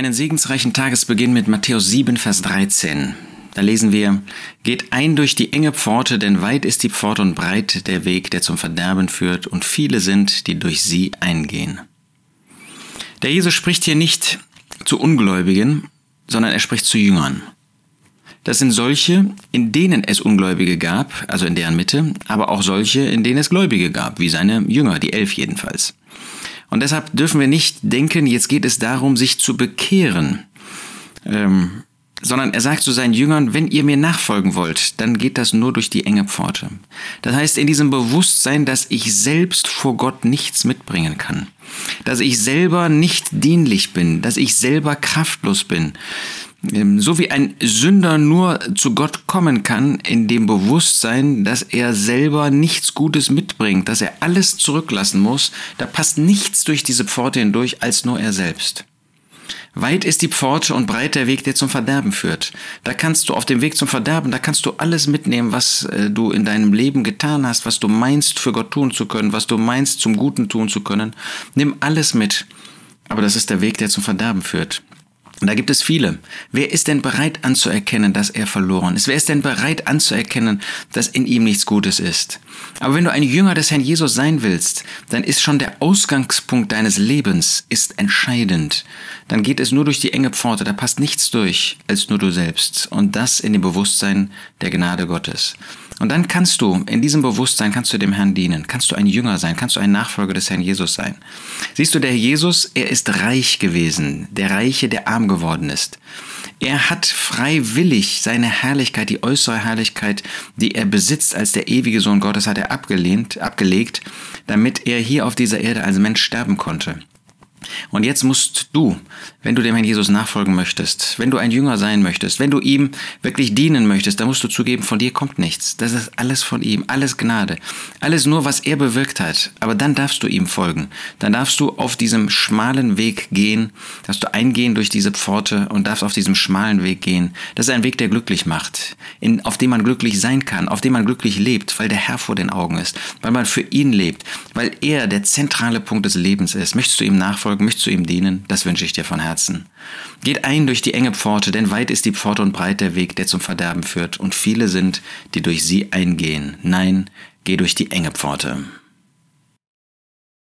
einen segensreichen Tagesbeginn mit Matthäus 7, Vers 13. Da lesen wir, Geht ein durch die enge Pforte, denn weit ist die Pforte und breit der Weg, der zum Verderben führt, und viele sind, die durch sie eingehen. Der Jesus spricht hier nicht zu Ungläubigen, sondern er spricht zu Jüngern. Das sind solche, in denen es Ungläubige gab, also in deren Mitte, aber auch solche, in denen es Gläubige gab, wie seine Jünger, die elf jedenfalls. Und deshalb dürfen wir nicht denken, jetzt geht es darum, sich zu bekehren, ähm, sondern er sagt zu seinen Jüngern, wenn ihr mir nachfolgen wollt, dann geht das nur durch die enge Pforte. Das heißt, in diesem Bewusstsein, dass ich selbst vor Gott nichts mitbringen kann, dass ich selber nicht dienlich bin, dass ich selber kraftlos bin, ähm, so wie ein Sünder nur zu Gott kommen kann, in dem Bewusstsein, dass er selber nichts Gutes mitbringt, dass er alles zurücklassen muss, da passt nichts durch diese Pforte hindurch als nur er selbst. Weit ist die Pforte und breit der Weg, der zum Verderben führt. Da kannst du auf dem Weg zum Verderben, da kannst du alles mitnehmen, was äh, du in deinem Leben getan hast, was du meinst für Gott tun zu können, was du meinst zum Guten tun zu können. Nimm alles mit. Aber das ist der Weg, der zum Verderben führt. Und da gibt es viele. Wer ist denn bereit anzuerkennen, dass er verloren ist? Wer ist denn bereit anzuerkennen, dass in ihm nichts Gutes ist? Aber wenn du ein Jünger des Herrn Jesus sein willst, dann ist schon der Ausgangspunkt deines Lebens ist entscheidend. Dann geht es nur durch die enge Pforte, da passt nichts durch als nur du selbst. Und das in dem Bewusstsein der Gnade Gottes. Und dann kannst du, in diesem Bewusstsein kannst du dem Herrn dienen, kannst du ein Jünger sein, kannst du ein Nachfolger des Herrn Jesus sein. Siehst du, der Jesus, er ist reich gewesen, der Reiche, der arm geworden ist. Er hat freiwillig seine Herrlichkeit, die äußere Herrlichkeit, die er besitzt als der ewige Sohn Gottes, hat er abgelehnt, abgelegt, damit er hier auf dieser Erde als Mensch sterben konnte. Und jetzt musst du, wenn du dem Herrn Jesus nachfolgen möchtest, wenn du ein Jünger sein möchtest, wenn du ihm wirklich dienen möchtest, dann musst du zugeben, von dir kommt nichts. Das ist alles von ihm, alles Gnade, alles nur, was er bewirkt hat. Aber dann darfst du ihm folgen. Dann darfst du auf diesem schmalen Weg gehen, darfst du eingehen durch diese Pforte und darfst auf diesem schmalen Weg gehen. Das ist ein Weg, der glücklich macht, in, auf dem man glücklich sein kann, auf dem man glücklich lebt, weil der Herr vor den Augen ist, weil man für ihn lebt, weil er der zentrale Punkt des Lebens ist. Möchtest du ihm nachfolgen? Nachfolgen, möchtest du ihm dienen, das wünsche ich dir von Herzen. Geht ein durch die enge Pforte, denn weit ist die Pforte und breit der Weg, der zum Verderben führt, und viele sind, die durch sie eingehen. Nein, geh durch die enge Pforte.